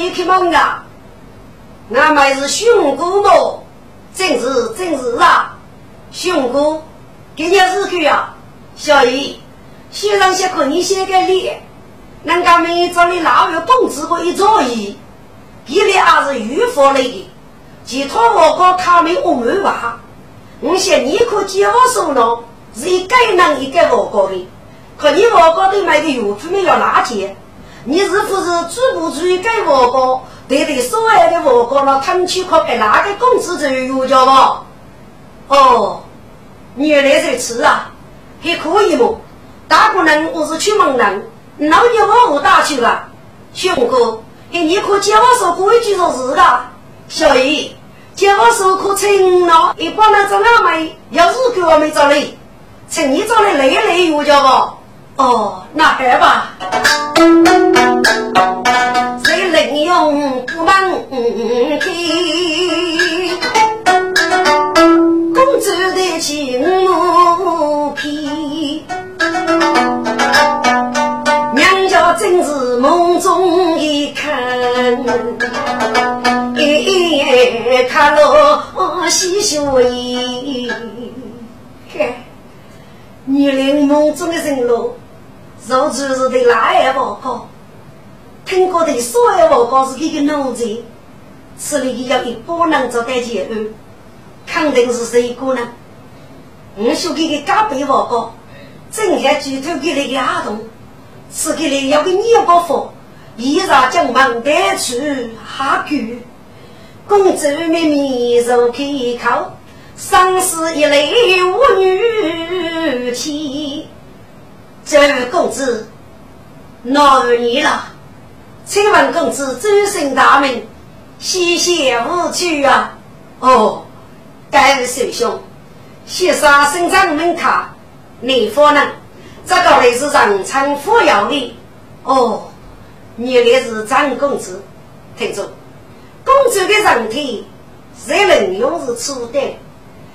面小姨开门啊！俺们是熊姑婆，真是真是啊！熊姑，给你日去呀，小姨，先生些可你先个脸，人家们找你老月工资过一早一，一脸还是预付来的，其他我搞他们我没娃，我想你可接我手了，是一个人一个我搞的，可你我搞的买的药品没要拿钱，你是不是追不追给我搞？对对，所有的我讲了，他们去靠给哪个公司就有叫吧？哦，原来如此啊，还可以么？大姑娘，我是出门人，老娘我我打去了。兄哥，哎，你可叫我说规矩说是的。小姨，叫我说可成了，一般人做哪没？要是给我们找累，趁你找的累累有叫吧？哦，那好吧。谁能用不忙开？公主的情奴皮，娘家真是梦中一看，一看了喜笑意。嘿，女人梦中的人喽。肉就是对哪样报告？听过的所有报告是这个奴才，此里要一不能做代结案，肯定是谁个呢？我说给个加倍报告，正还举头给那个阿童，此给里要个你不服，依然将门带出下句，公主秘密入开口，生死一泪无女妻。这位公子，恼你了，请问公子尊姓大名，谢谢无趣啊！哦，该是首兄，谢杀生长门卡，你夫人，这个来是长昌府要的。哦，原来是张公子，听着，公子的人体谁能用是初的，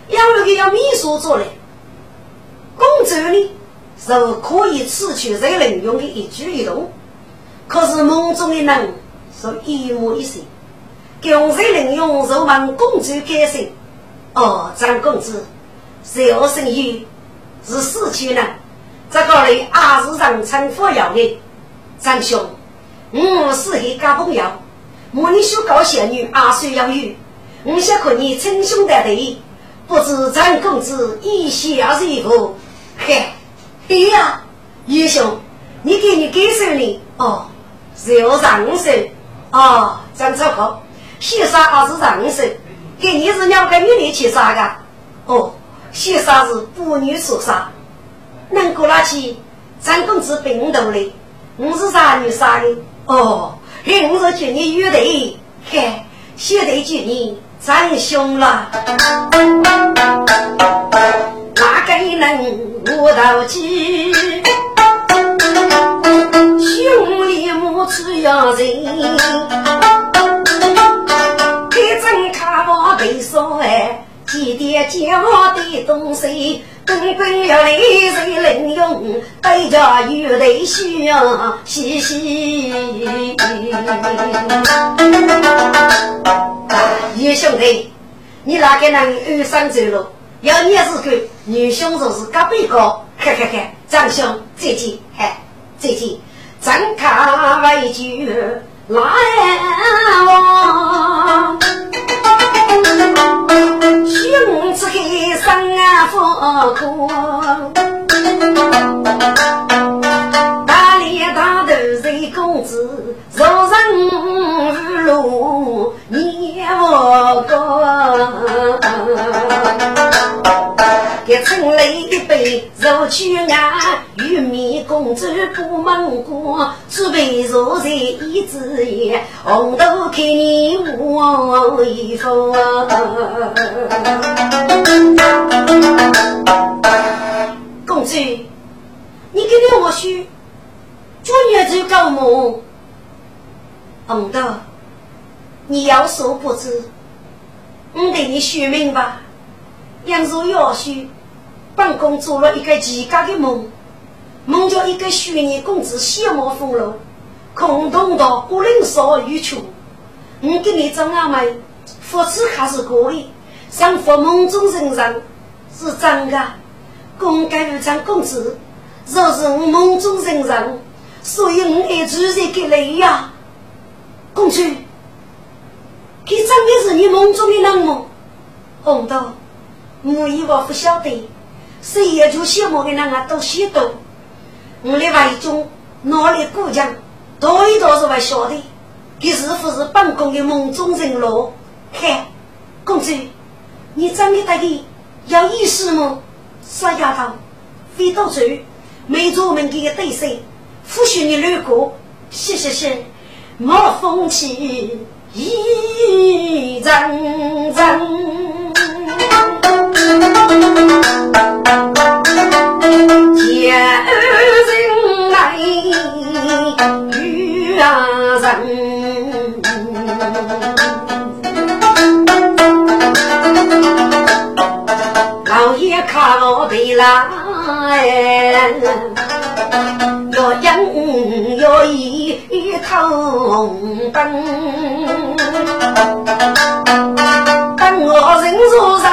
要那个要秘书做嘞，公主呢？是可以刺去人人用的一举一动，可是梦中的人是一模一样。用人人用肉问公主改姓，哦，张公子，小生意是死去人，这个里还是让陈府要的。张兄，我是一个朋友，我你修高仙女二岁要有，我想和你称兄道弟，不知张公子意下如何？嘿。对呀，叶兄，你给你给手呢？哦，是要上手哦，张超好，先生还是上手，给你是两个女的去杀的哦，先生是妇女所杀，能过那去？张公子病倒嘞，我是啥女杀的？哦，嘿，我是去你约的，嘿，现在就你张兄了。哪个能无道气？兄弟母子要人，开正卡我背上哎，几点讲的东西，根本要来谁能用？大家有得需要细细。叶兄弟，你哪个能二三走路？要你是看女凶手是隔壁个，看看看，张兄再见，嗨，再见，张卡为酒来往，兄子给生啊福过，大脸大头是公子，受人侮辱你。一称来一杯肉酒啊，玉米公主不忙过，准备坐在椅子也，红豆开你我一副。公主，你给了我说，昨夜就搞梦，红豆，你有所不知，我给你说明白。杨如要许，本宫做了一个奇怪的梦，梦叫一个虚拟公子仙魔风流，空洞到孤零少欲求。我给你张阿妹，夫妻还是可以，像佛梦中人人是真的。公该如张公子，若是我梦中人人，所以我爱住在给你呀。公主，这真的是你梦中的人吗？红豆。我以我不晓得，谁也就羡慕的那个都许多。我的外中哪里过江，多一多是不晓得，这是不是本宫的梦中人喽？嗨，公主，你真的得的有意思吗？傻丫头，飞到走，没做门给个对手，不许你路过。谢谢谢，莫风起一阵阵。家人来遇啊人，老爷靠背来，要讲要一通灯。我人若上，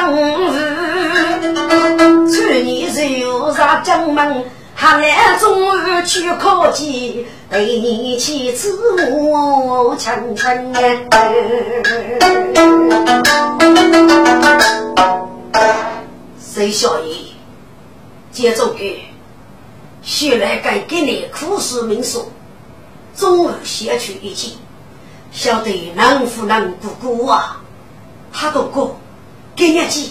去年就上江门，还来中午去考级，对你妻子我亲亲谁小爷，接着给，先来该给你苦思冥想，中午先去一见，晓得能夫能不顾啊？他都过，给日子，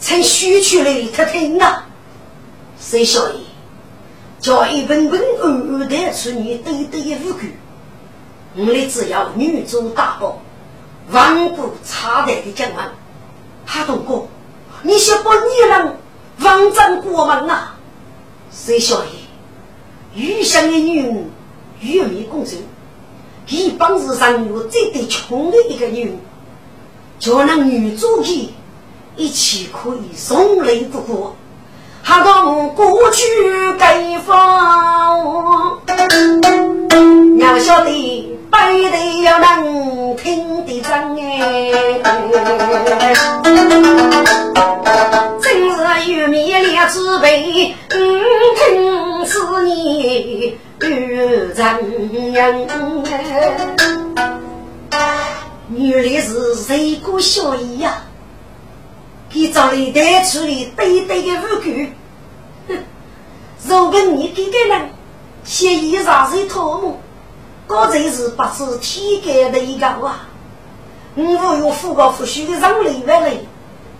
趁虚去了他听啊！谁晓得，叫一本本二二代出女堆堆的五句，我们只要女主大宝，万古差代的将门，他都过，你想把女人王占国门啊？谁晓得，余香的女人，玉美公主，一帮子上有最最穷的一个女人。叫那女主去，一起可以送泪不过，还当过去改方。娘晓得，白的要能听得真哎，真是玉米两只背，嗯，听是你玉真哎。原来是谁个小姨呀？给找来带出来堆堆的五句，哼！如果你这个人嫌疑上是头目，这才是不知天干的一个啊！我有富高富虚的让里外来，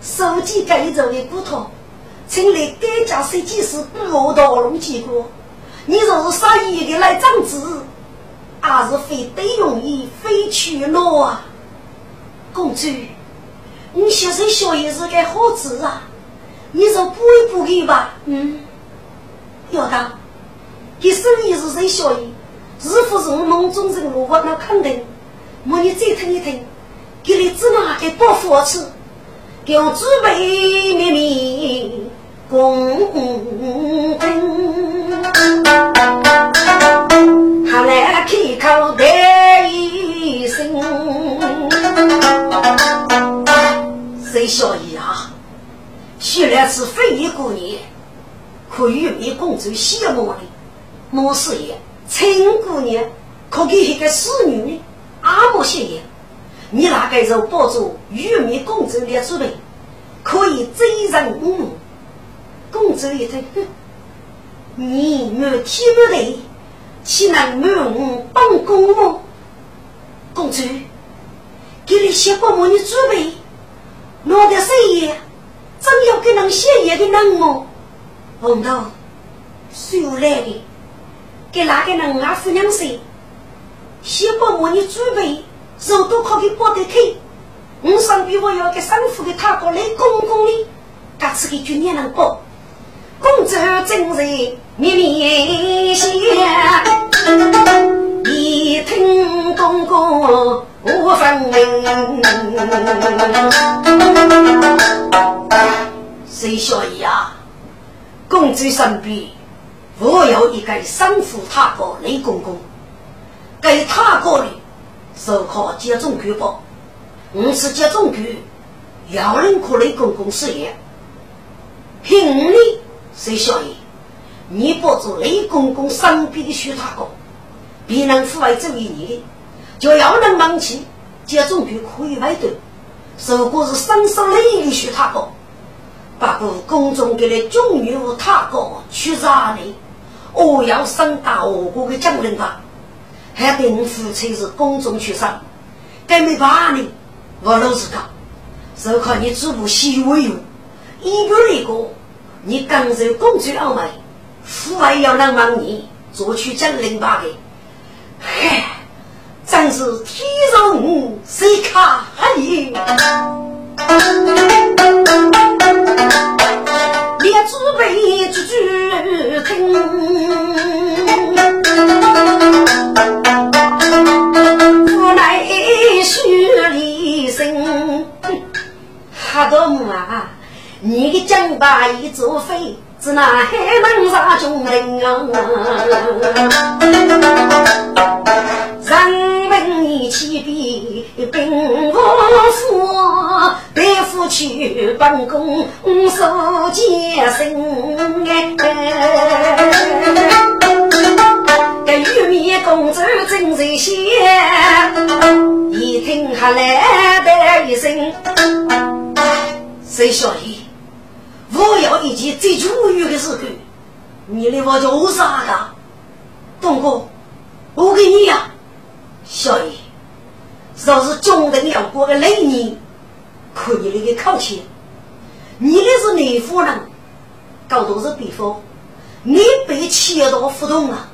手机改造的骨头，请来该家设计师不道龙结果。你若是杀一个来长子，还是非得容易非去落啊！公主，你现在小爷是个好子啊！你说补一补给吧。嗯，要当，给生意是谁小爷？是不是我梦中人我那肯定。莫你再听一听，给你芝麻给包佛吃，给我准备面面公公，他来开口带一声。谁小姨啊？虽然是非一过年，可玉美公主羡慕的。莫师爷，陈姑娘可给一个侍女呢？阿莫谢爷，你那个时候抱住玉美公主的准备，可以追人五母。公主一听，哼，你没体不对，岂能瞒我帮公吗？公主。给你写过么？你准备，我的生意真要给人写业的人么？红头，谁来的？给哪个人啊？夫娘说，写过么？你准备，手都可以包得开。我上边我要给生父给他过来公公的，他吃给军年人包。公主正在面面笑，一听公公无分明。谁小姨啊？公主身边我有一个生父他哥雷公公，给他哥的手铐接种举报，我是接种举，要人可雷公公事业，凭你谁小姨？你保住雷公公身边的徐他哥，别人父爱这一你，就要能忙起接种举可以外头，如果是生生雷的徐他哥。把过宫中给了中女太高去杀你，我要上大我国的将领吧，还等夫妻是宫中去杀，该没把你，我老实讲，就靠你祖母西为用，一个那个，你刚受公主傲慢，父爱要能帮你做去将领吧的，嗨，是天上谁看黑。列祖辈句句听，无奈须离身。哈多木啊，你的将把一作废，只那还能杀众人啊？人你起笔兵无夫，背负去本宫受艰辛哎。这玉面公主真热心，一听还来的一声，谁小爷，我要一件最主要的时候，你来我做啥的？东哥，我给你呀。小爷，若是中等要过的雷年，可以那个考气。你那是内夫人，搞都是比方，你被切到不动了。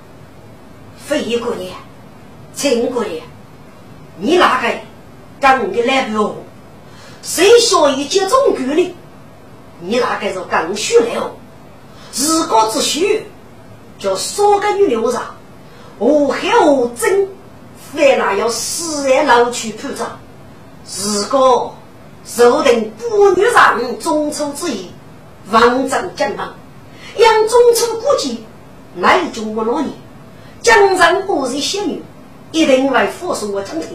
非一个年，陈个年，你哪个跟的来不？谁小爷接中举的？你哪个是更虚了？自个之虚，叫少个女流上，我还我真。为那要死也老去铺张，如果受定不女上中秋之意，王政将忙，养中秋过节，乃中我老年，江上不是仙女，一定会复送我成天。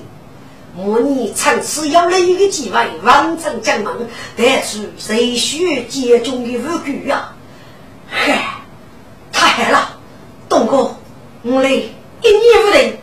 莫你趁此要了一个机会，王政将忙，得出谁需接中的无辜啊！嗨，太害了，东哥，我来一年不定。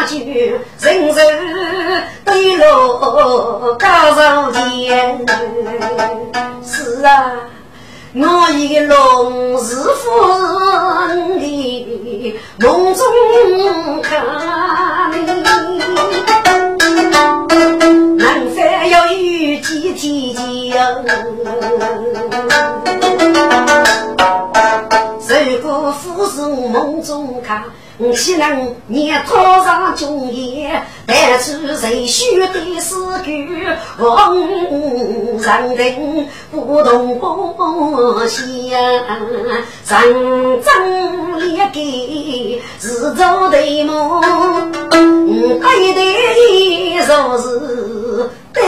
老家具，人人对落高上天，是啊。我一龙是夫人的梦中看，能否要遇见天将？如果夫是梦中看。岂能头上中言，带出谁须的诗句？望人。人。不动不响，人。真烈给是做对梦，对对若是对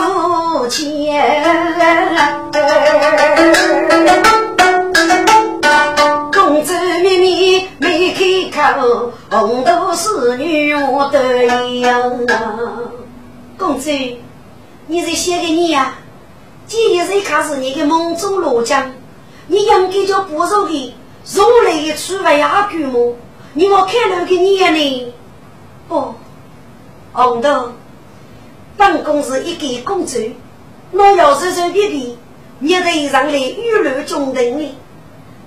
不起。没开口，红豆是女我的样啊！公子，你是写给你呀？今日一开始你的梦中罗江，你应该叫不肉的，肉类的出外阿舅么？你我看了给你呢？不，红豆，办公室一个工作，我要随随便便，你得上来雨露中等的，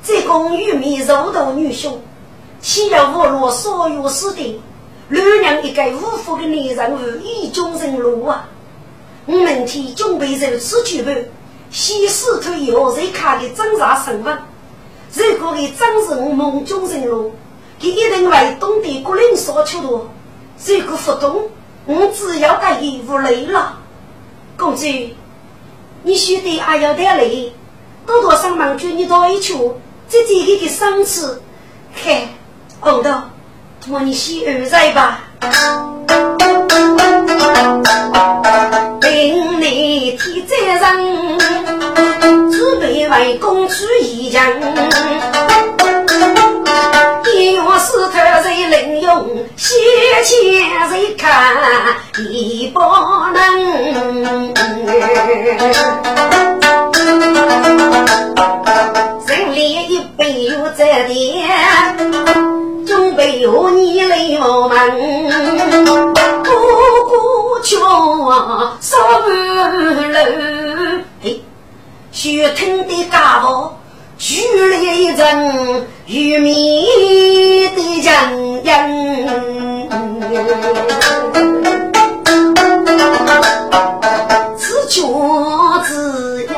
这公玉米肉头女兄，岂要我落所有死的？六娘一个无福的女人物，意中人路啊！我明天准备如此举办，先试图以后再看的侦查身份。如果给真是我梦中人路，他一定会懂得国人所求的。如果不懂，我只要答应无累了。公子，你须得还要点累，多多上忙去你到一处，这这个的赏赐。看，红豆，托你洗二在吧。领你替责任，准备为公主一将。一月四头谁领用，先前谁看已不能。人里一杯又在点，准备和你来我们。桥烧半楼，嘿，血吞的家伙，举了一阵玉米的人人，自觉自养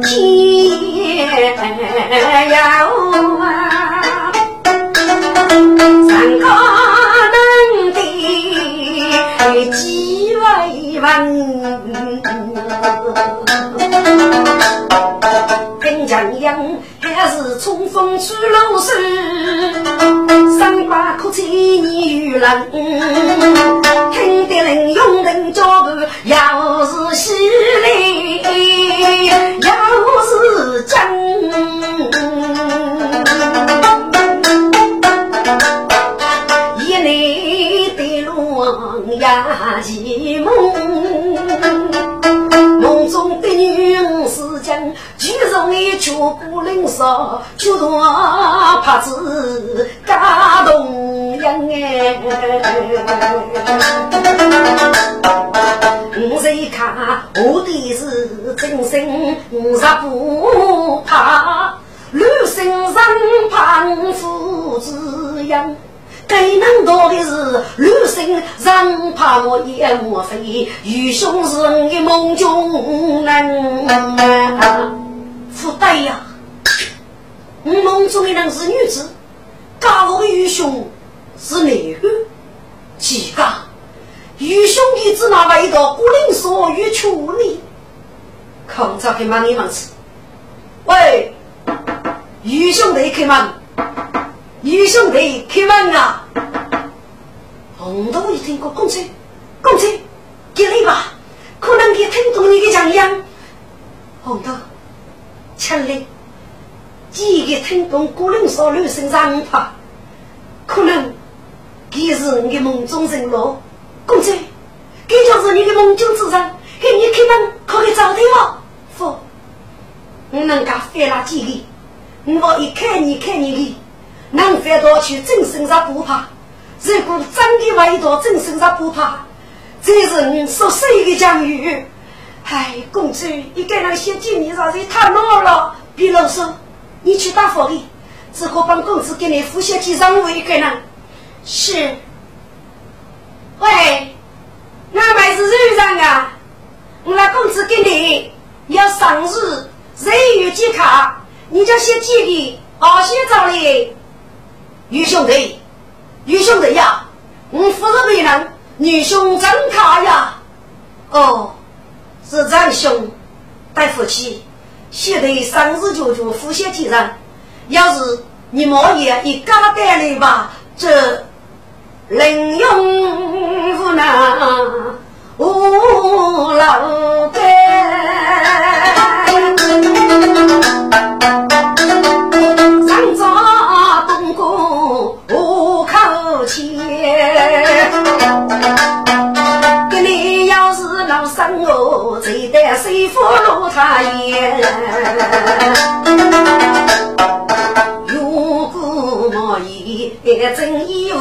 天要风吹露水，三把苦菜你与人，空着开门你们吃。喂，余兄弟开门。余兄弟，开门啊！红豆一听过公车，公车，进来吧。可能他听懂你的讲样。红豆，请来。几个听懂古人说女生长发，可能他是你的梦中人咯。公车，这就是你的梦中之人，给你开门可以找的吗？我能干费了几个，我一看你看你的。能翻到去真身上不怕，如果真的回到真身上不怕，这是你所谁的疆域？哎，公主，你给那些经理啥子太闹了，别啰嗦，你去打佛的，只好帮公子给你付些几张位给人。是。喂，俺们是肉人啊，我那公子给你要生日，日月几卡，你就先寄给，好些找哩。女兄弟，女兄弟呀，我夫人为人，女兄真卡呀。哦，是长兄带夫妻，现在生日就就呼吸体人。要是你毛爷一家带来吧，这人用无能无老板。给你要是老生我，最得谁负路他言？言真义务，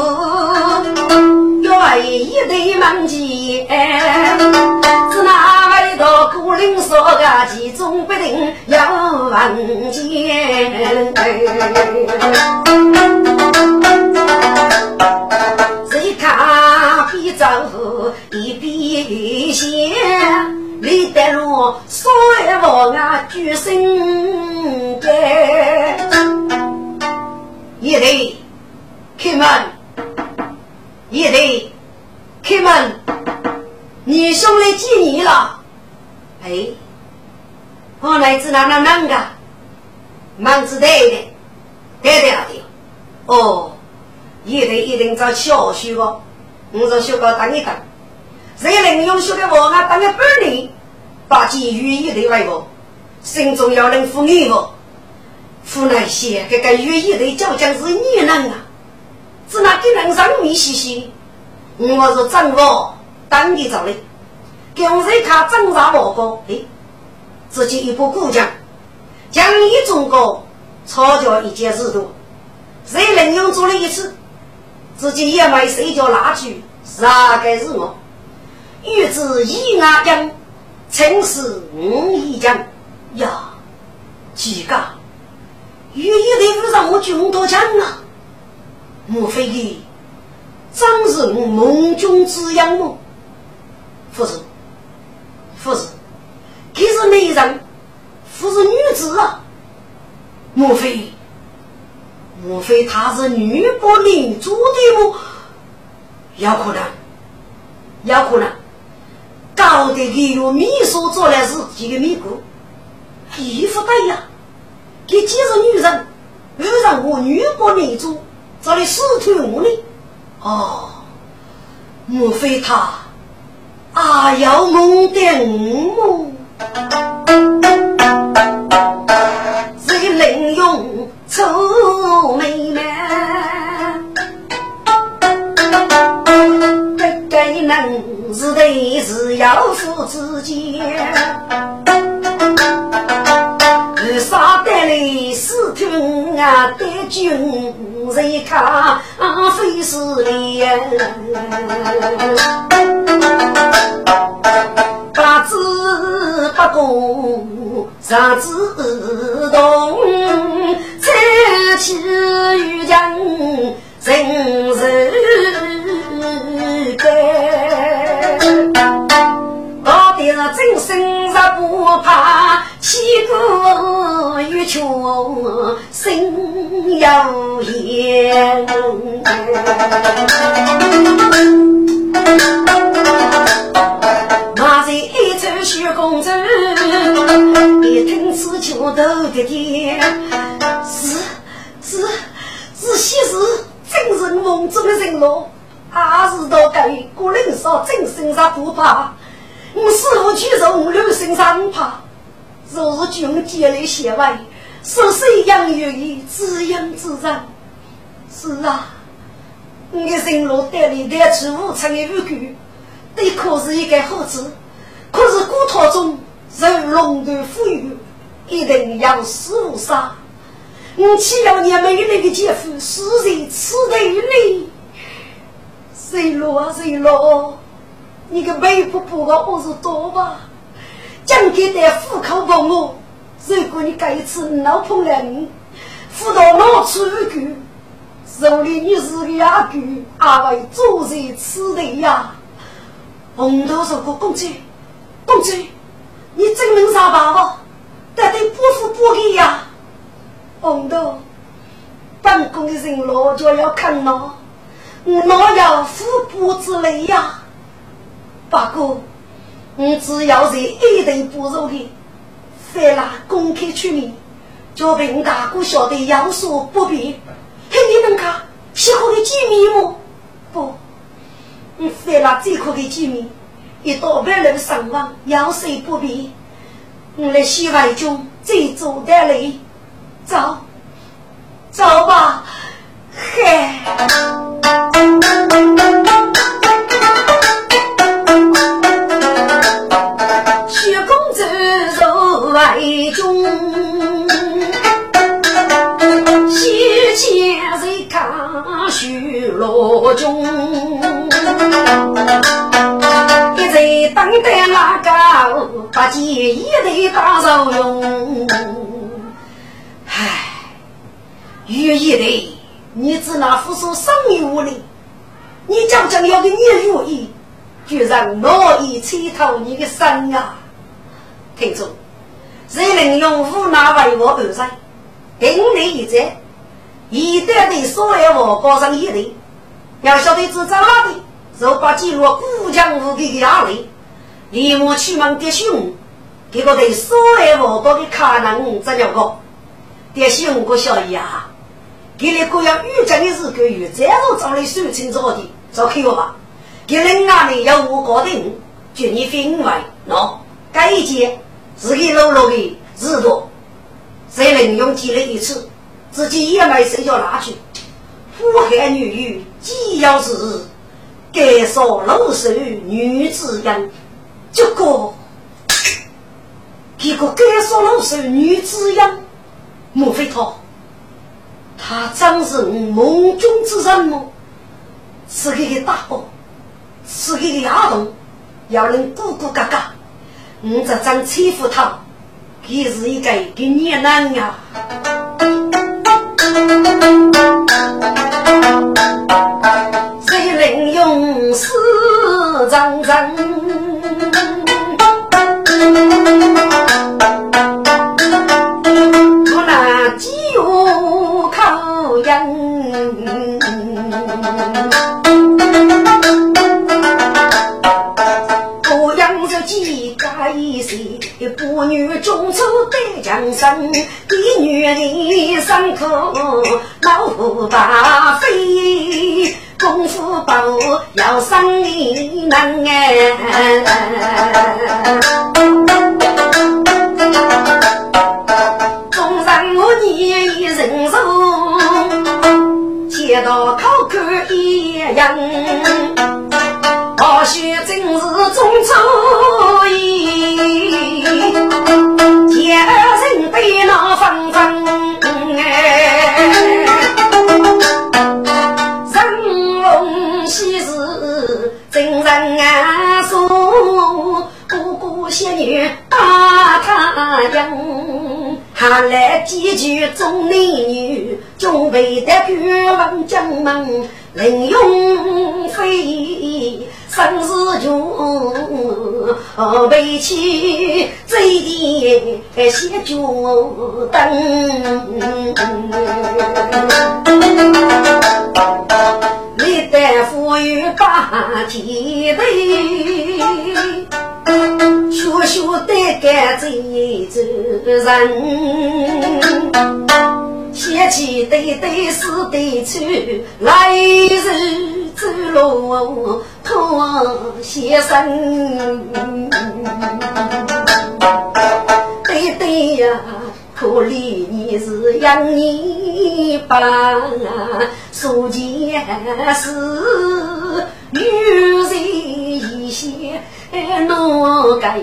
要为一对门前，只那外头孤零说个其中不定要问见。谁看比丈夫一比先，李德禄所谓王啊举身间，一对开门，一对开门，你兄来接你了。哎，我来自哪哪哪个？忙子对的，对的的，哦。一定一定找小学个，我说学个等一等，谁能用学个我啊等个半年，把机遇一定来个，心中要能服你个，服那些这个语一的究竟是你能啊？只那给人上面嘻嘻，我是掌握当地找的，给我们看侦查报告，哎，自己一部古讲，讲一中国抄家一件事多，谁能用做了一次？自己也没谁叫拉锯，哪个是我？欲知一阿将，曾是五一将呀！几个？欲一的让我军多枪啊！莫非的，真是我梦中之样么？不是，不是，他是男人，不是女子啊！莫非？莫非她是女伯灵珠的么？有可能，有可能。搞得给有秘书做的是几个秘姑，衣服对呀。给几个女人，又让我女伯领主做的死腿屋呢？哦，莫非他啊要蒙的我？这个能用？臭妹妹，不该能是对是要夫之间，为啥带来死听啊？带军人看非是脸，八字不公，上自动。三气欲将人人改，到底是真心是不怕，气骨欲穷心有言。马在一出虚公子，一听此情头的天。是是是，昔日真人梦中的人咯，还是到给古人说真身上不怕，我师傅去从六身上不怕。若是军节来写外，是谁养育于自养自然。是啊，你人路带来带去无常的无辜，你可是一个好子。可是古套中人龙的富裕，一定要死无杀。我岂要你没有那个姐夫死在此地里？谁落啊谁落？你个媒婆婆的我是多吧？讲给的户口帮我，如果你这一次闹碰了你，辅导老出去，手里你是个哑狗，阿为坐在此地呀？红头说个公主，公主，你真能上班吗？得对伯父伯给呀？红豆，办公的人老就要看咯，哪有富不之类呀？不过，你只要是一定不入的，非拿公开出面，叫平大哥晓得有所不便。嘿，你能看最后的机密吗？不，你非拿最后的机密，一到别人上网有所不便，我来西外中最做得来。走，走吧，嘿。中，一直等待那个八戒一对大手用。唉，玉一对，你只拿扶手生意无力，你讲讲要给你如意，居然恶意乞讨你的身呀、啊！听众，谁能用无奈为我而生，顶你一战，一旦的所爱我高上一代。要晓得是咋的，就把记录孤强无敌的压力，立马出门的凶，结果对所有我高的可能怎样个？爹兄我小姨啊，给你各样遇见的日个月，再不找你手清楚的，找开我吧。给人家里有我搞定，绝你分外喏，该一件自己落落的日多。谁能用体力一次，自己也没谁叫拿去。富汉女婿既要是该说露手女子样，结果结果该说露手女子样，莫非他？他真是梦中之人吗？是个个大宝，是个个丫头，要人咕咕嘎嘎，我这真欺负他。他是一个给孽男呀，谁能用死张张？我那饥饿口音。妇女中出得江山，一女人三口老虎大飞，功夫高要生你难哎。中山我你人手，街道口口一样，或许真是中出悲恼纷纷哎，人逢喜事真人说，哥哥仙女打太阳，还来几句中年女，准备的去问江门，任用非。生死中，背起嘴里写脚灯，历代富裕把天地，学学得干这人。写起对对是对错，来日走路托先生。对对呀，可怜你是养你爸，说件事，女人一些难改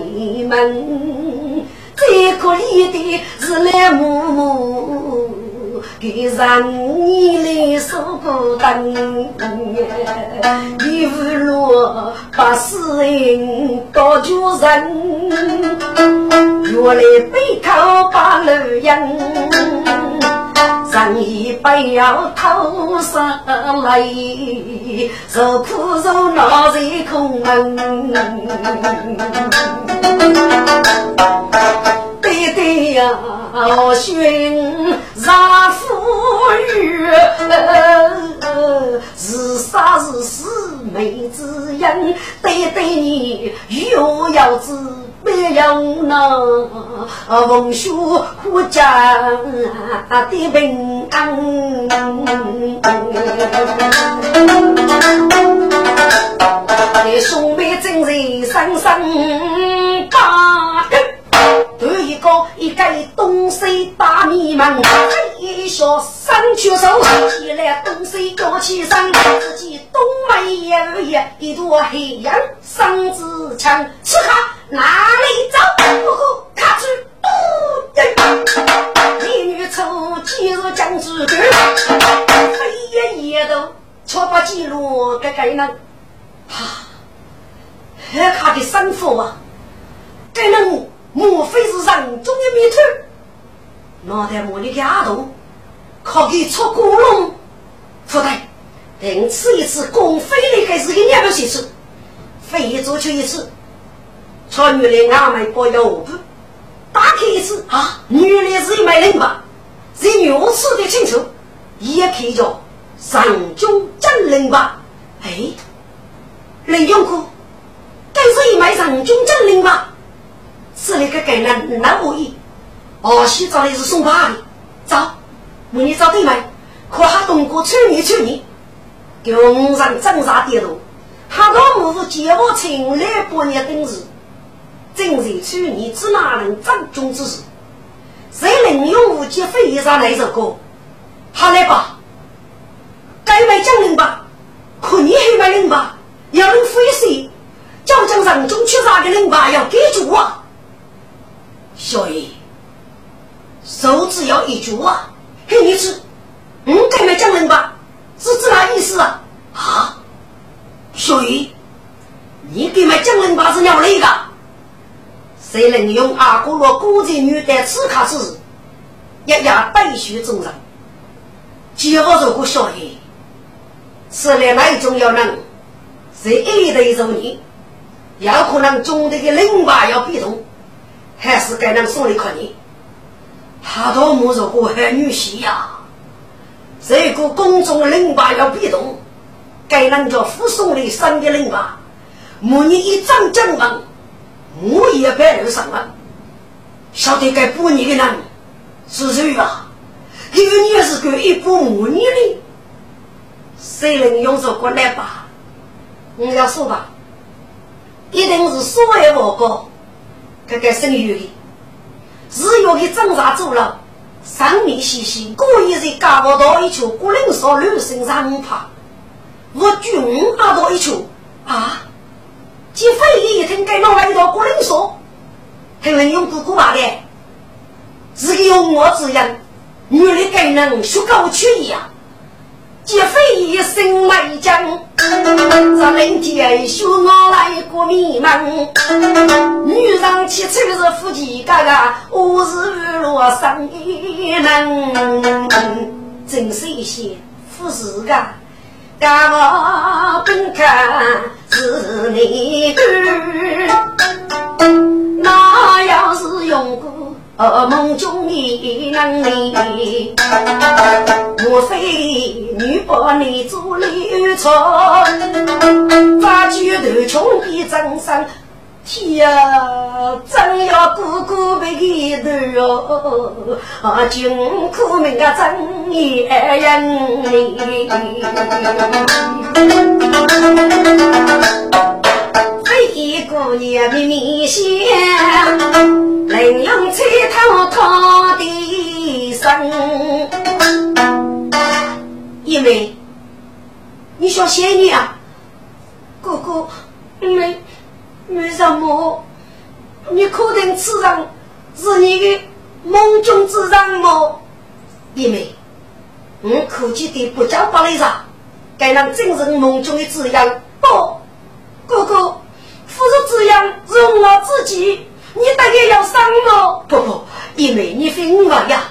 门，最可怜的是那母母。给人你来受孤单，一无路把死人高救人，原来背靠把路人，人一辈要偷上来，受苦受难在空门。对对呀，寻上富裕，是啥是死没滋养？对对你又要知没有那文学国家的平安。兄妹真是生生把。头一个一个东西大迷茫，一小三缺手，起来东西高起身，自己东眉眼眼一朵黑阳，嗓子强，此刻哪里走？呼呼，咔哧，一女丑，今日将之歌，飞也也都错把记录给给人，哈，还卡的生活啊！该人莫非是人中的迷途？脑袋摸里个阿头，可给出古龙？不对，等此一次公费的还是给两个些次，非足球一次，穿越来阿妹不要我打开一次啊，女的是一枚人吧？是如此的清楚，也可以叫上中真人吧？哎，林永库，该是一枚上中真人吧？是那个给人那无意，哦，洗澡的是送花的，走，问你找对没？可他东过穿你穿你，给我上挣扎点路，他到母是结我情来半年等时，正是去你只哪能掌中之事？谁能用武器飞一上那首歌？好来吧，该买奖人吧，可你还买人吧？要能飞谁？叫将上中去杀的人吧，要给住啊！小爷，手指要一住啊！给你吃。嗯，该买奖人吧？是指哪意思啊？啊，小鱼，你给买奖人吧是鸟类的？谁能用阿哥罗古人女的此卡子，一夜带血走人？几何如果小鱼，是来哪一种要能？谁一对着你，有可能中的个零吧要变动，还是该能送你可你？他多么如果还女婿呀？这个公众领把要变动，该人叫附送的三的领把，每年一张奖榜，我也白留上了。晓得该补你的人是谁啊？有你是个一补母女的，谁能用这过来吧？你要说吧，一定是所谓我哥，这个生育的，日月的挣扎走了。上面细细，故意在家务到一处，孤零说女身上怕，我军阿到一处啊！即非一听该弄来一道孤零说，还能用姑姑话的，是用我之人，女的该能学高曲艺啊！即非一生来将，咱明天学我来过迷茫。女人起初是夫妻家家，我是日落生意人。真是一些富士家，家我本看是你儿，那要是用过。梦中的能离，莫非女把你做绿草？把举头穷的真生，天呀，真要哥哥背头哟！啊，金苦命啊，真也人飞过年的米线，能用菜汤汤的生。因为你小仙女啊，哥哥没没什么，你可定此人是你的梦中之人么？弟妹，我可记得不叫巴雷啥，该让真是梦中的滋养。不，哥哥。样，是我自己。你大概要伤我？不不，因为你非我呀，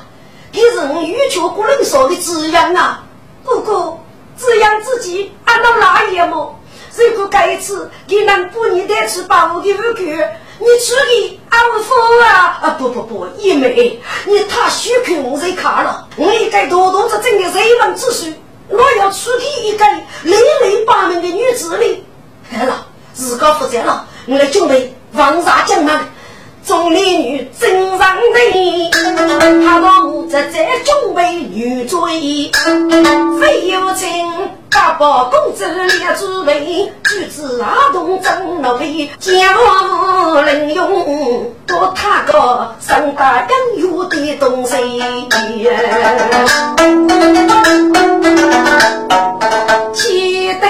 你是我欲求不能说的滋养啊。不过，滋养自己按到哪一么？如果这一次你能把你带去把我给我给，你出去安抚啊？啊不不不，因为你太虚空我在看了，我应该多多的整个人文秩序。我要出去一个累累八门的女子哩，来了。自个负责了，我来准备王杀将门，中年女真上人，他老母在在准备女追，非有情大宝公子列准备，举子儿童真乐佩，将我能用多他个三大养育的东西。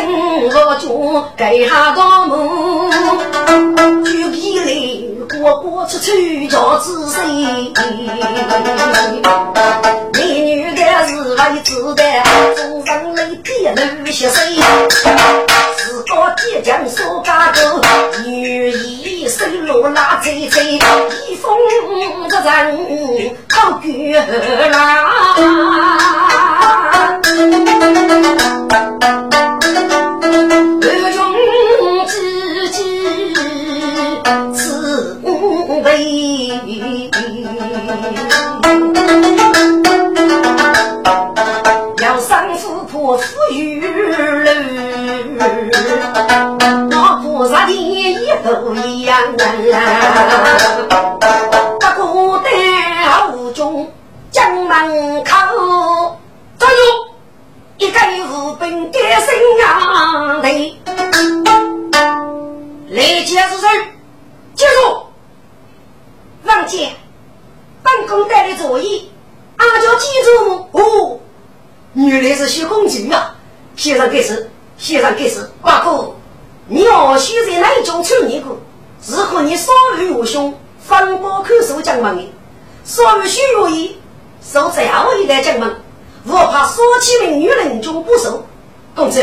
等我主给下个门，举起来过过出去叫子谁？美女的是为子的，做人来别女些谁？自个倔强说家个，女一生路我拉贼贼，一封的人好举啦。二兄之计此为，要上富婆富裕楼。菩萨的一都一样，不过在五中江门本宫带的主意，阿娇记住哦。原来是学公主啊！先生开始，先生开始，挂钩。你要选在哪一种穿衣裤？如果你少于我兄，方包口手将门的；少于许我意，受最后一代将门。我怕说起名女人中不熟。公子，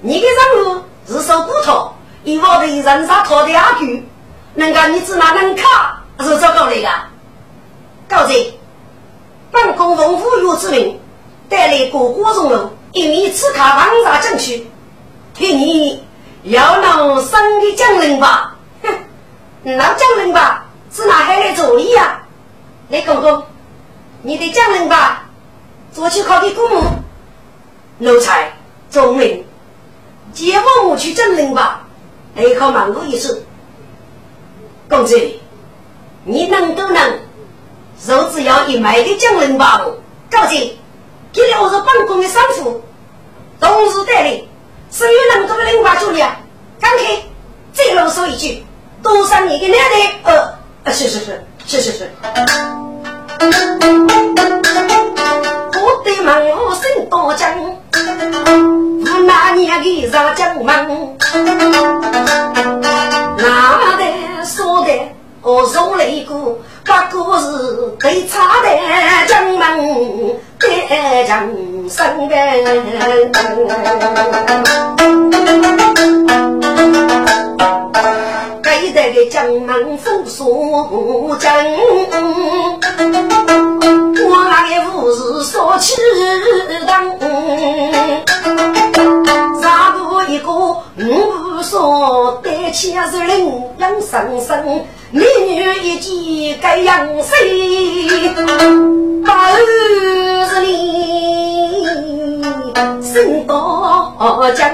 你的任务是收骨头，以我的人杀讨的阿狗，能够你只拿能卡是糟糕的呀。高贼，本宫奉府岳之命，带来过国中楼，一米刺卡王杀进去，替你。要弄生的将领吧，哼，那将领吧是哪还来主意啊？雷公公，你的将领吧，做去考的公母，奴才钟明，接我去将领吧，雷考忙过一次。公子，你能都能，肉只要一枚的将领吧不？高进，给了我是本宫的三夫，同时带领。是有那么多的人把助力啊！刚开，再啰嗦一句，多上你的两代。呃，呃，是是是是是是。我的门我心多将，我那年的上将门，哪得说的我受了一个个，不过是最差的将门，得将生的。该得个江门府所将，我那个武士说起当，啥不一个五说得起是领养生生，美女一见该养谁？八是你身多将。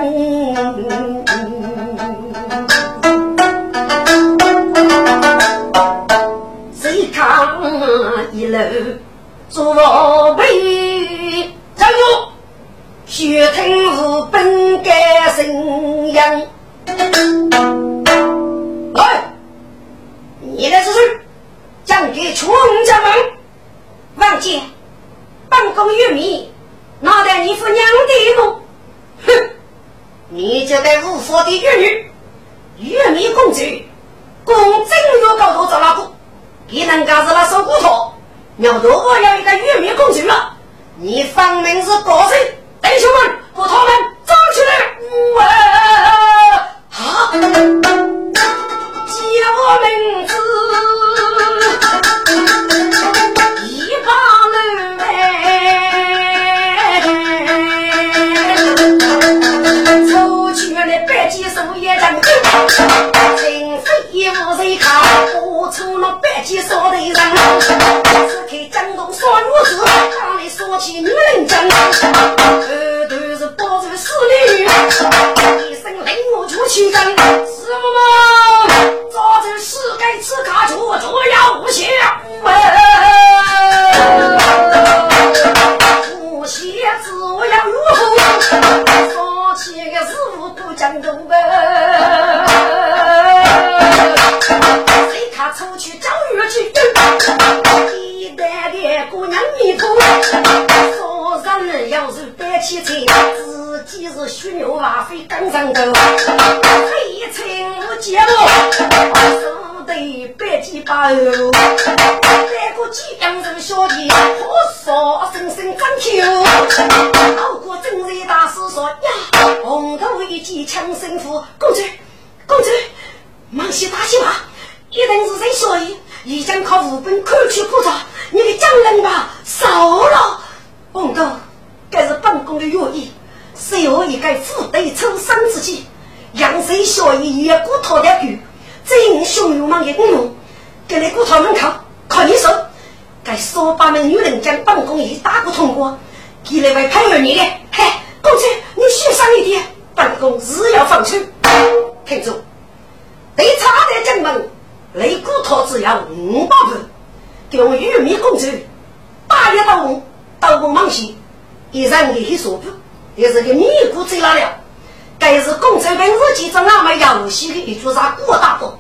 谁扛一楼做宝贝？站住！血听无本该声扬。来，你来是谁？将给出家门。王姐，本宫玉米，哪得你父娘的路？哼！你这个无佛的玉女，玉米公主。公正月高头找哪个？你能干是那收骨头？要如果要一个玉米公主了，你分明是高人。弟兄们，把他们抓起来！啊！叫名字，一把路哎，抽去了百几手也真。无人看，我出了百几少的人。此刻江东少女子，当你说起女人真。后头是包住四女，声令我出去干。师傅们，早走世界吃卡处，主要无我，给那位朋友你的，嘿，公子你小声一点，本宫日要放出。听住，对差的进门，擂鼓头只要五百分，用玉米公主打一刀红，刀红忙起，一人给他说不，也是个米谷最拉了。该是公主本日记着那么游戏的一句啥过大风，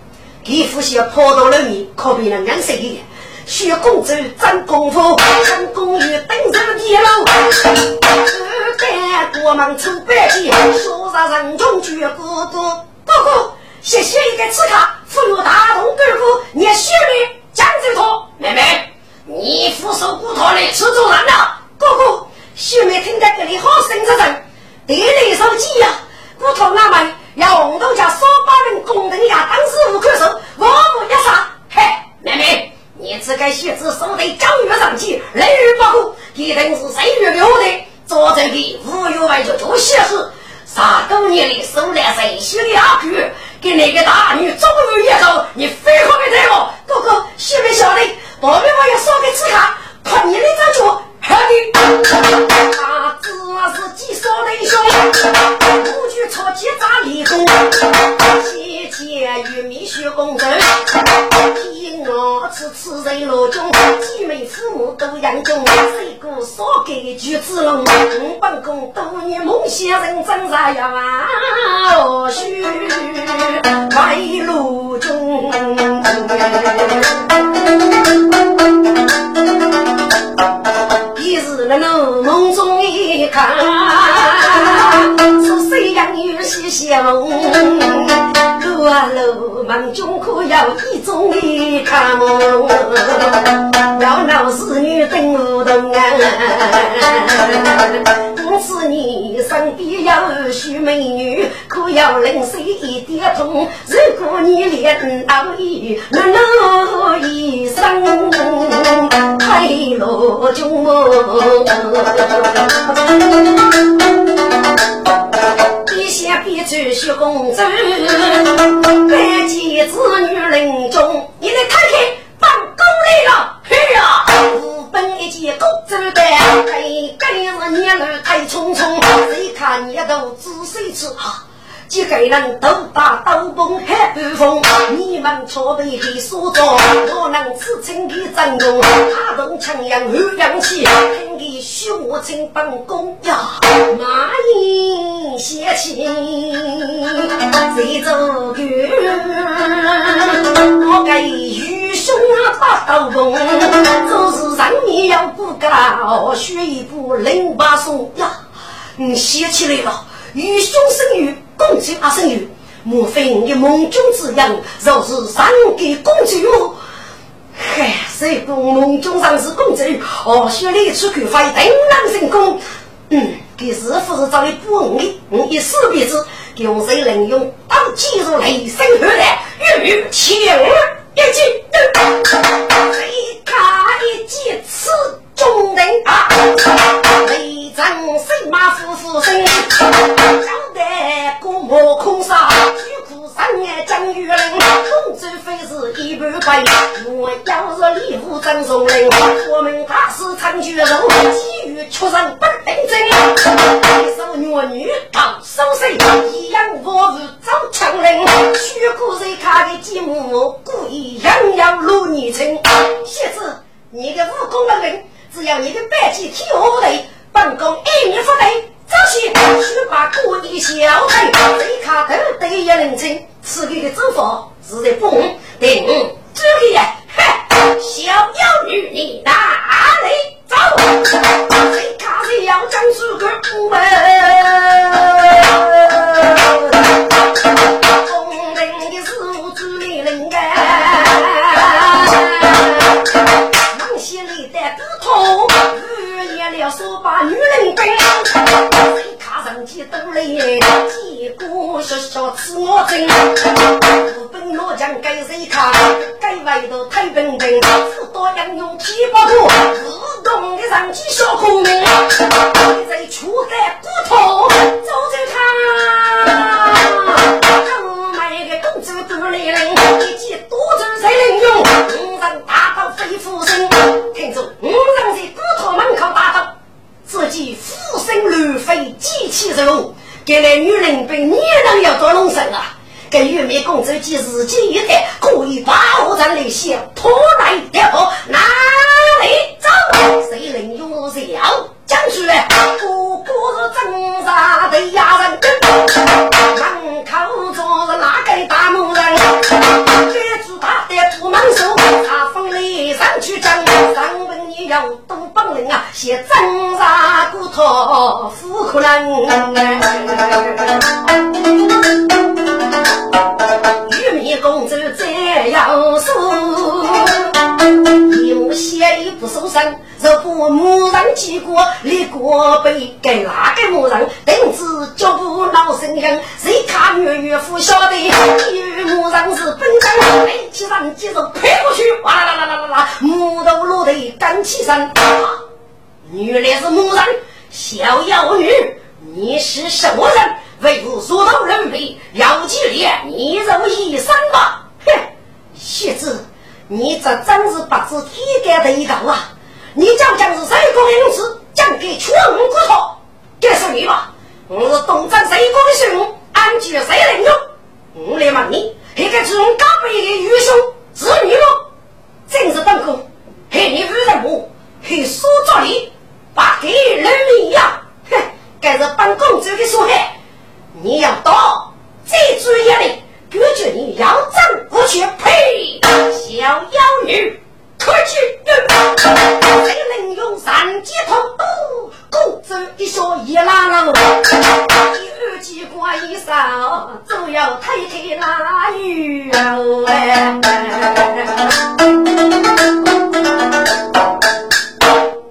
给夫妻跑到了面，可比那两岁的。学公主真功夫，成功于登上一楼。只见国门出百骑，说杀人中绝哥哥。哥哥，谢谢一个刺客，俘虏大同哥哥，你血里将就他。妹妹，你俯首骨头里吃住人了。哥哥，雪妹听得这里好生之人，第一手机呀，骨头那么要红豆家少把人攻城呀，当时无可守，我不一杀。嘿，妹妹。你这个学子手得正月上去，雷雨不顾，一定是谁人真在呀，我须白露中。一日那那梦中一看，是谁养女西厢？啊喽，梦中可有一看梦，要闹侍女等不动啊！是你身边有许美女，可要临水一点通。如果你连熬夜，那那一生太落中一下别去学公主，百妻子女人中，你来看看，一件公主的，该该是年儿太匆匆，谁看你都仔细吃啊。几个人都把刀锋还不锋，你们错被的所着，我能自称的真功，他动枪阳二阳气，听的血清本宫呀，马英写起谁走远？我给愚兄把刀锋，就是让你要不高，学一部零八松呀，你写起来了，愚兄生育。公主阿生女，莫非你梦中之人，若是上给公主？嗨，谁不梦中上是公主？哦，学里出去发定能成功。嗯，给师傅是找你不容易，我一死鼻子，用谁能用刀记住雷声喝来，玉枪一击，一卡一击刺中人啊！雷震神马虎虎声，交代过莫空杀，巨苦三年江玉林，公主非是一般贵，我要是礼物赠送人，我们大师长绝人，机遇出人。不定真，一手女女搞手势，一样我是走强人，虚苦谁看的节目，故意样样如你称，谢子，你个武功的人。只要你的白旗替我不对，本宫一年不对，这些须把故意小腿，谁看头对也能称，此地的走法是在不红，对，这个呀，嘿，小妖女你哪里走？谁卡谁要将诸葛出门？几多累，几个小小吃我真，日本老将给谁看？给外头太平平，只多人用七八个，自动的上去小孔明，在出在骨头，非机器人，给来女人被女人要做龙神啊！跟玉梅公主既自己一代，可以把我咱那些拖来调跑，哪里走？谁能用谁要讲出来？不过是挣扎的压人，门口坐着哪个大木人？这只大的不忙手，他风里上去挣。上问你要多本领啊，先挣扎骨头，富可能。玉面公主这样说，一目血一不受伤，若不木人见过，立过背给哪个木人？定子脚步老生硬，谁看岳岳父晓得？玉木人是本将，背起上肌肉拍过去，哇啦啦啦啦啦啦，木头落得干起身。原来是木人，小妖女，你是什么人？为父所到人非，要记脸，你肉一生吧！哼，小子，你这真是不知天干的一个啊！你将将是谁国的勇士，将给全骨头，该是你吧？我是东征谁国的兄，安居谁能用？我来问你，那个中高辈的愚兄是你吗？正是本宫，害你无人母，还说着你，把给人民呀！哼，该是本公主的所害。你要到最注意的，根据你要争过去，呸！小妖女，快去！谁能用三级头？公主一说一拉喽，一二机关一扫，就要推开那雨哦哎！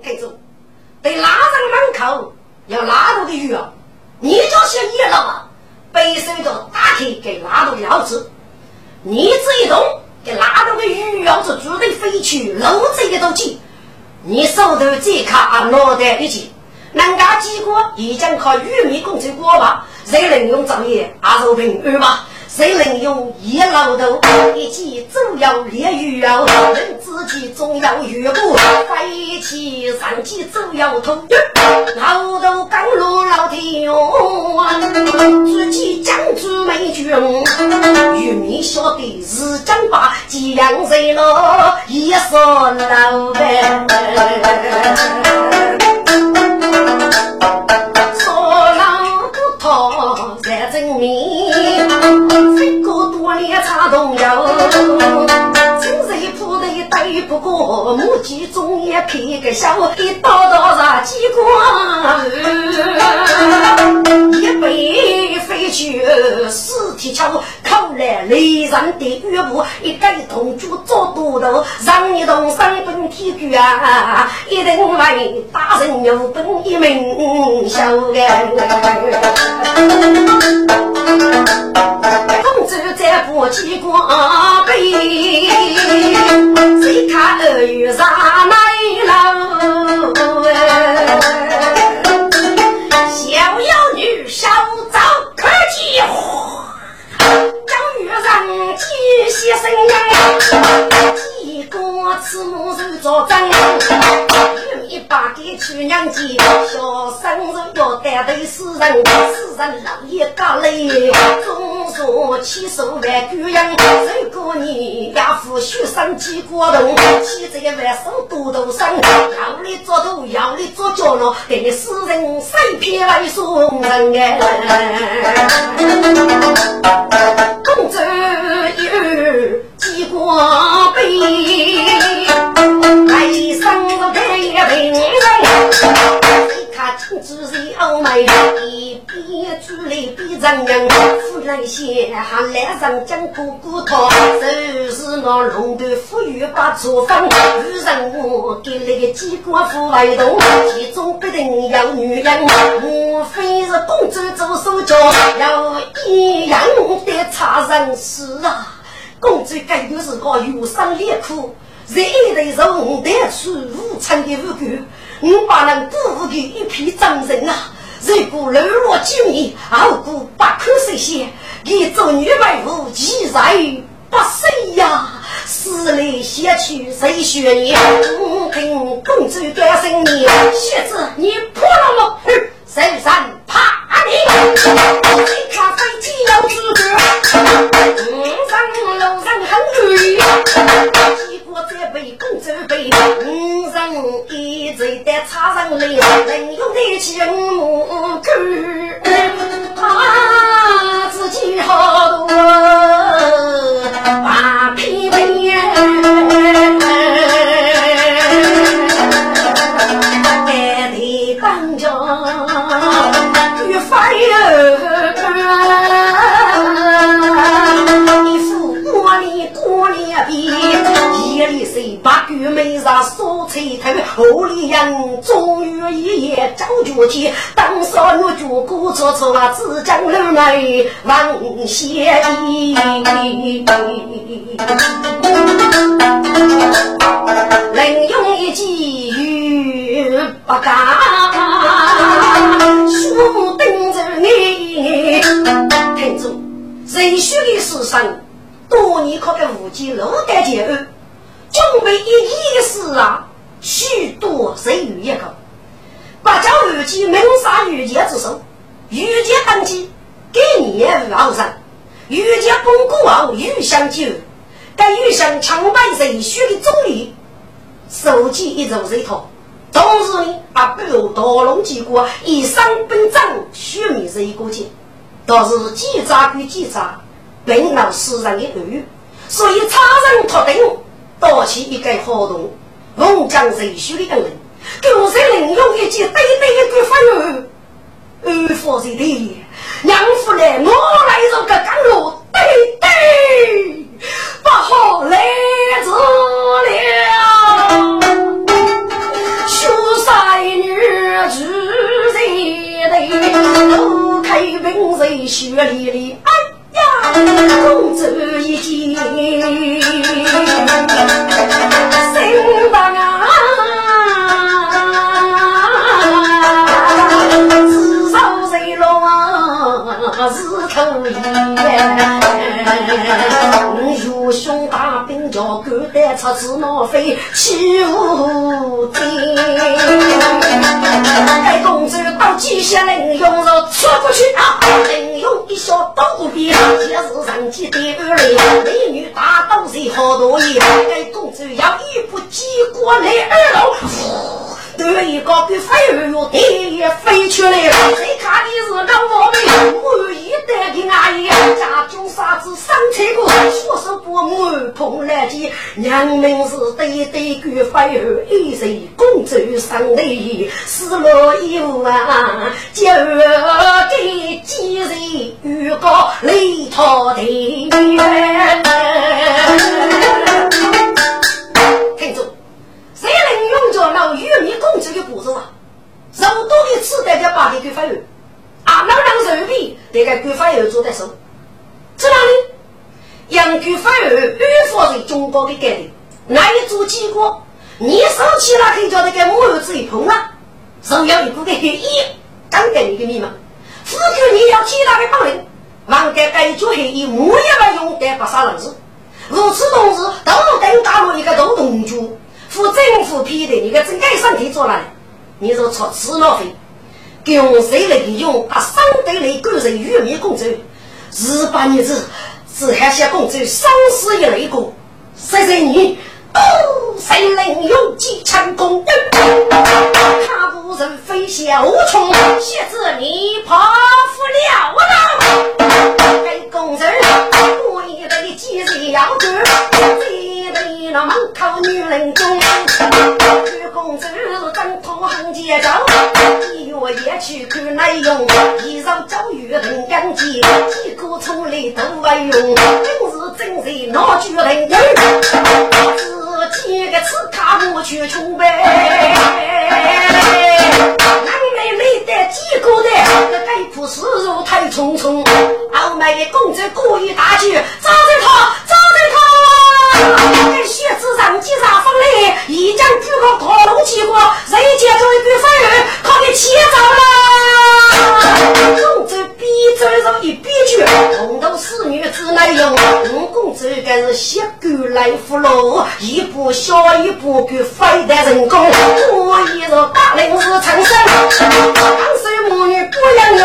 记住，得拉上门口，要拉住的雨哦。你就是一了，背手都打开给拉到腰子，你这一动给拉到个鱼腰子，猪得飞去，漏这个都急。你手头这卡脑袋一紧，人家几个已经靠玉米工程过吧？谁能用造业阿寿平安吧？谁能用一老头一起走要猎鱼哦？人自己总要越过，飞起上去走要头。老头刚落老天哟，自己将住没军，玉米晓得是真把几样谁了？一说老板，年差同游，金水铺的对不过，母鸡中也开个笑，一刀刀上几光，一杯飞去四体桥，靠来雷人的岳母，一根铜柱做多头，让一动三本铁骨啊，一定为大人有本一名小公主在不起光背，你看二月上来了？小妖女手早可记，将月上继续生呀。一个慈母手作证，有一把给去娘家，小生日要带头死人，死人？老爷家里，总说起手来供养，如果你家父许生几过动，起这个万手多头生，要你做头，要你做脚了，给你死人？三片来送人？哎，公主有几过悲。来生都配一平人，一看青子是欧美，一边煮来。边人人，夫人先还来。上将姑姑讨，就是那龙头富裕把厨房，女人我给那个机关户外动，其中必定有女人，莫非是公主做手脚，有一样的差人事啊？公主该都是个忧伤烈苦，在一代从带出无常的无辜，我把人鼓舞的一批掌人啊！如果流落九年，傲骨不可实现，你做女为夫，岂在不死呀？死来先去谁学你？听公主的声音，学子你破了吗？神山怕你，你看飞机要出去，五上楼上很累，结果这杯公主杯，五上一直在插上来，人用的钱母后里人终于一夜找脚去。当少女脚鼓搓搓啊，只将楼内望斜衣。人用一计语不干，书登着你。听住，人须的世上，多年靠个无忌路干结案。准备一意思啊，多人有一个，八角玉姬门杀玉杰之手，玉杰登基，给年无傲人，玉杰崩过后玉相救，跟玉相强败人许的总理，手机一走一套，同时呢，啊，不如刀龙结果，以伤本章，血米是一个节，倒是记诈归记诈，并闹世人的恶语，所以差人托定。多起一个活动，龙江水书的等人，狗是利用一句对对一句话语，二佛在地，娘夫来我来做个甘露，对对，不好来迟了，秀才女子在的，都开本在雪里里。公主一见，带出子闹飞，起舞天。该公子到几下能用着出不去啊！能用一小刀边，今日人间第二类，美女大刀谁好多也？该公子要一步接过来二楼。对一个比飞儿哟，地也飞出来了。谁看的是个我们满意的阿姨，家中啥子生菜果，说是不满碰来见。娘们是对对个飞儿，一人公主上来，死了以后啊，就给几人预告雷涛的。听住。谁能用着那玉米公主的步骤啊？肉多的吃得个把的给发油，啊，能让肉皮得个给发油做得手。在哪里？养狗发油预防是中国的概念，那一做结果，你手起了可以叫那个木子一碰啊，肉要一股的黑烟，刚给你个密码。只求你要极大的帮人，忘该该做黑烟，木也不用得不杀人子。如此同时，都等大陆一个大动作。府政府批的，你个真该上体做了，你说出吃脑费，用谁来用？他上对来勾人玉米公主，日八日子只还些公主生死一雷公，谁谁你，谁能用几枪攻？他不人飞小虫，写字你怕不了了。给公主我一对几日要过。那门口女人中，土行街走，一月夜去看内容，一手遭遇人干净，几个从来都为用，真是真是闹剧人人，自己个刺卡不去出呗。南美没得几个的，这该苦思路太匆匆，傲慢的公主故意打去，找着他，找着他。血子上几场风雷，一张巨口吐龙气火，人间瑞气风云可别气走了。公走边走着一边去，红头侍女只能用，武功走的是削骨来俘虏，一步下一步给飞得神功，我一人打的是长生，长生魔女。不要用。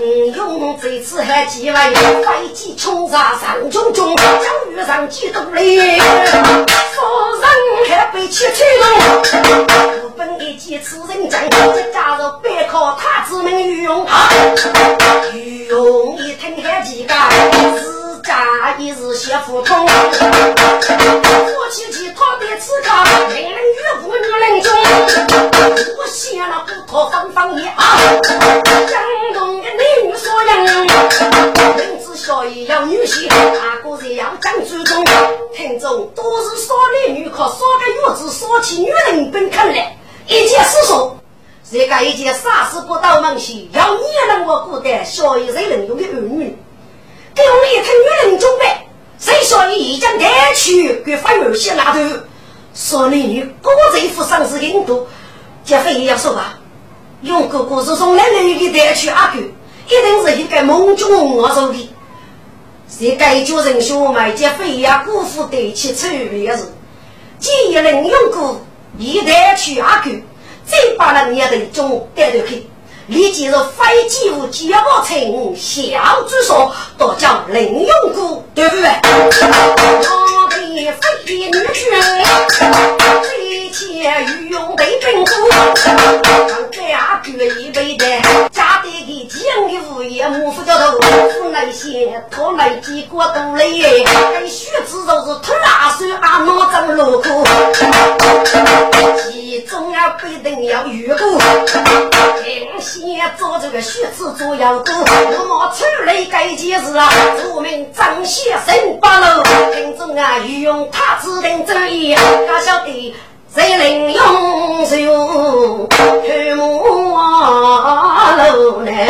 嗯，用这次还几位飞机冲杀上中中，将遇上几多哩，夫人还被气吹动。我本一几次人将，再加入背靠太子们御用，御用一听还几个。家一日写胡同，我去去讨的此刻，人人与妇女人中，我写了不托方方言啊，江东的男女所养，名字小也要女婿，大个子要讲祖宗，听众都是少男女可少个月子，说起女人本看来，一件事说，这个一件啥事不到门去，要你让我过得小一人能用的儿女。给我一听女人准备，谁说你已经带去给发有些那头？说你女哥这副丧事印度，杰飞也要说吧？用哥哥是从哪里给带去阿哥？一定是一个梦中我做的。谁该叫人说买杰飞呀？姑父带去处理的事，既然用过，一带去阿哥，再把人也得中带着去。立即是飞机务接报称小主说，都叫林永姑，对不对？我的飞女婿，飞前御用的兵夫，家哥一辈的，家的给讲的物业母夫叫头，父那些拖来几个都累，跟血子都是脱拉手啊，脑胀路口，其中啊必定要遇过。先做这个血字做要多，我莫出来干件事啊！我们张先生八路，听众啊御，用他指定主意，他晓得谁令英雄去无路咧？